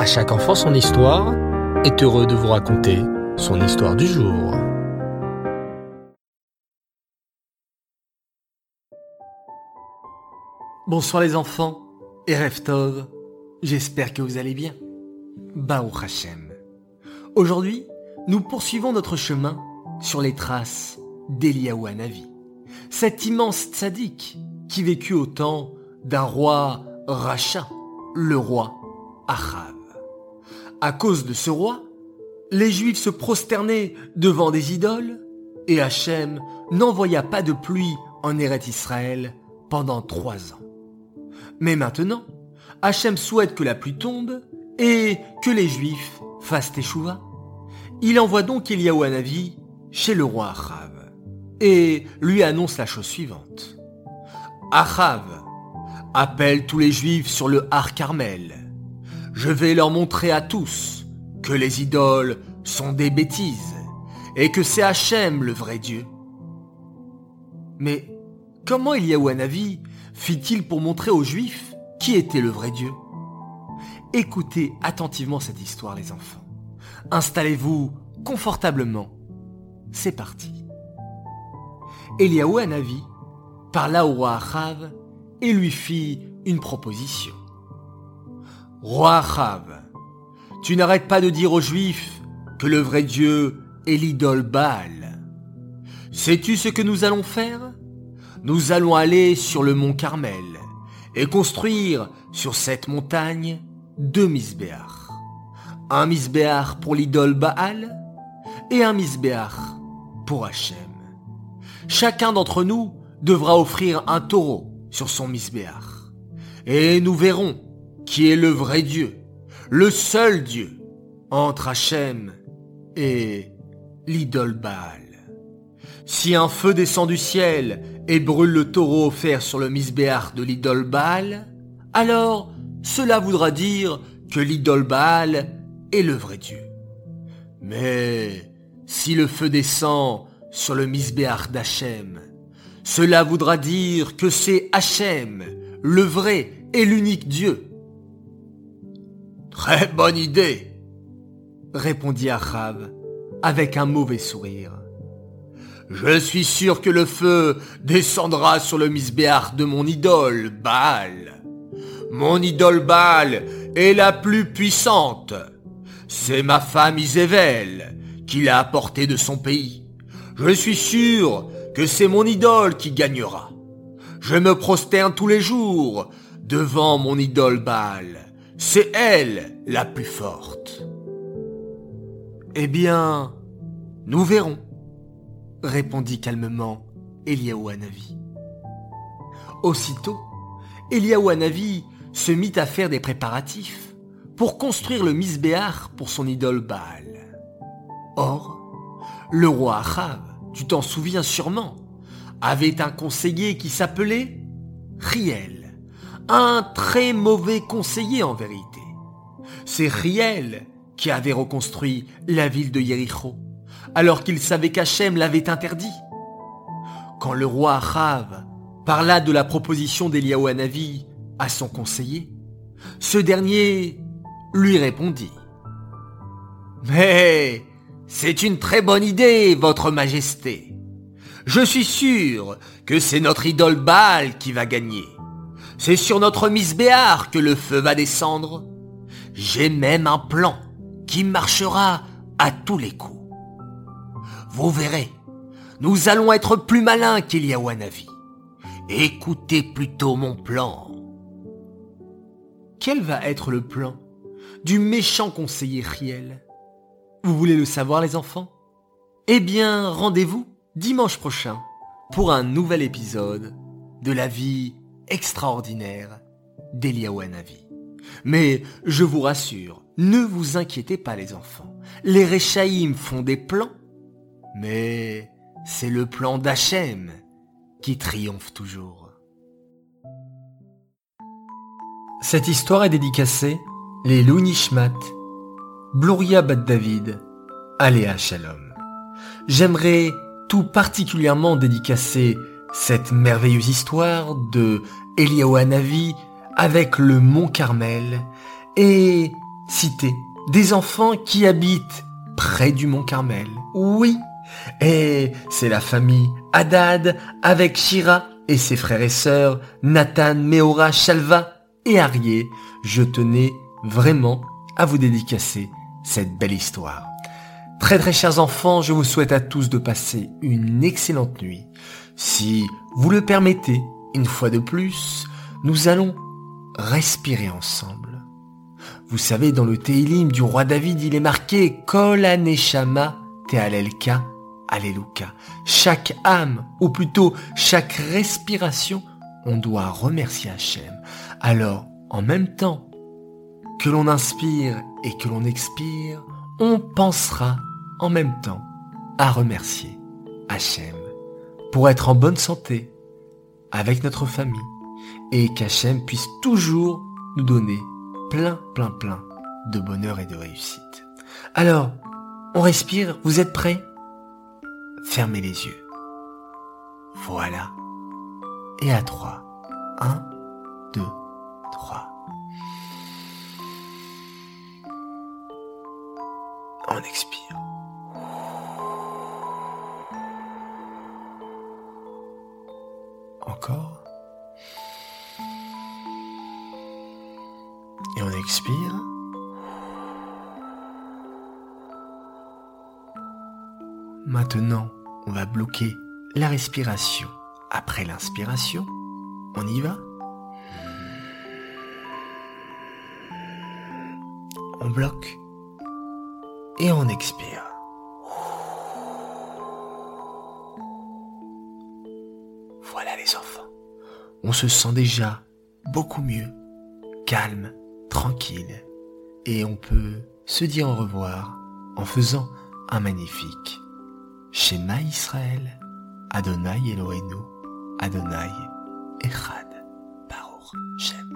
À chaque enfant son histoire est heureux de vous raconter son histoire du jour. Bonsoir les enfants et Reftov, j'espère que vous allez bien. Baou Hashem. Aujourd'hui, nous poursuivons notre chemin sur les traces d'Eliaou Hanavi, cet immense tzaddik qui vécut au temps d'un roi Racha, le roi Achav. À cause de ce roi, les Juifs se prosternaient devant des idoles et Hachem n'envoya pas de pluie en Eret Israël pendant trois ans. Mais maintenant, Hachem souhaite que la pluie tombe et que les Juifs fassent échouva. Il envoie donc Eliyahu Hanavi chez le roi Achav et lui annonce la chose suivante. Achav, appelle tous les Juifs sur le Har Carmel. Je vais leur montrer à tous que les idoles sont des bêtises et que c'est Hachem le vrai Dieu. Mais comment Eliyahu Hanavi fit-il pour montrer aux Juifs qui était le vrai Dieu? Écoutez attentivement cette histoire les enfants. Installez-vous confortablement. C'est parti. Eliaou Hanavi parla au roi Achav et lui fit une proposition. Roi Achav, tu n'arrêtes pas de dire aux Juifs que le vrai Dieu est l'idole Baal. Sais-tu ce que nous allons faire? Nous allons aller sur le mont Carmel et construire sur cette montagne deux misbéars. Un misbéar pour l'idole Baal et un misbéar pour Hachem. Chacun d'entre nous devra offrir un taureau sur son misbéar. Et nous verrons qui est le vrai Dieu, le seul Dieu, entre Hachem et l'idole Baal. Si un feu descend du ciel et brûle le taureau offert sur le misbéar de l'idole Baal, alors cela voudra dire que l'idole Baal est le vrai Dieu. Mais si le feu descend sur le misbéar d'Hachem, cela voudra dire que c'est Hachem, le vrai et l'unique Dieu. Très bonne idée, répondit Achav avec un mauvais sourire. Je suis sûr que le feu descendra sur le misbéar de mon idole, Baal. Mon idole Baal est la plus puissante. C'est ma femme Isével qui l'a apportée de son pays. Je suis sûr que c'est mon idole qui gagnera. Je me prosterne tous les jours devant mon idole Baal. C'est elle la plus forte. Eh bien, nous verrons, répondit calmement Eliaou Hanavi. Aussitôt, Eliaou Hanavi se mit à faire des préparatifs pour construire le misbéar pour son idole Baal. Or, le roi Achav, tu t'en souviens sûrement, avait un conseiller qui s'appelait Riel, un très mauvais conseiller en vérité. C'est Riel qui avait reconstruit la ville de Jéricho, alors qu'il savait qu'Hachem l'avait interdit. Quand le roi Achav parla de la proposition d'Eliaou à son conseiller, ce dernier lui répondit. Mais c'est une très bonne idée, votre majesté. Je suis sûr que c'est notre idole Baal qui va gagner. C'est sur notre misbéar que le feu va descendre. J'ai même un plan qui marchera à tous les coups. Vous verrez, nous allons être plus malins qu'Eliawanavi. Écoutez plutôt mon plan. Quel va être le plan du méchant conseiller Riel? Vous voulez le savoir les enfants? Eh bien, rendez-vous dimanche prochain pour un nouvel épisode de la vie extraordinaire d'Eliawanavi. Mais je vous rassure, ne vous inquiétez pas les enfants. Les Réchaïm font des plans, mais c'est le plan d'Hachem qui triomphe toujours. Cette histoire est dédicacée les Nishmat, Bluria Bat David, Aléa Shalom. J'aimerais tout particulièrement dédicacer cette merveilleuse histoire de Eliyahu Hanavi avec le mont Carmel et citer des enfants qui habitent près du mont Carmel. Oui, et c'est la famille Haddad avec Shira et ses frères et sœurs Nathan, Meora, Shalva et Arié. Je tenais vraiment à vous dédicacer cette belle histoire. Très très chers enfants, je vous souhaite à tous de passer une excellente nuit. Si vous le permettez, une fois de plus, nous allons respirer ensemble. Vous savez, dans le Teilim du roi David, il est marqué Kol Aneshama Tealelka Alléluia. Chaque âme, ou plutôt chaque respiration, on doit remercier Hachem. Alors, en même temps que l'on inspire et que l'on expire, on pensera en même temps à remercier Hachem pour être en bonne santé avec notre famille et qu'Hachem puisse toujours nous donner plein, plein, plein de bonheur et de réussite. Alors, on respire, vous êtes prêts? Fermez les yeux. Voilà. Et à trois. Un, deux, trois. On expire. Et on expire. Maintenant, on va bloquer la respiration après l'inspiration. On y va On bloque et on expire. Voilà les enfants. On se sent déjà beaucoup mieux, calme, tranquille. Et on peut se dire au revoir en faisant un magnifique Shema Israël, Adonai Eloheinu, Adonai Echad, Baruch Shem.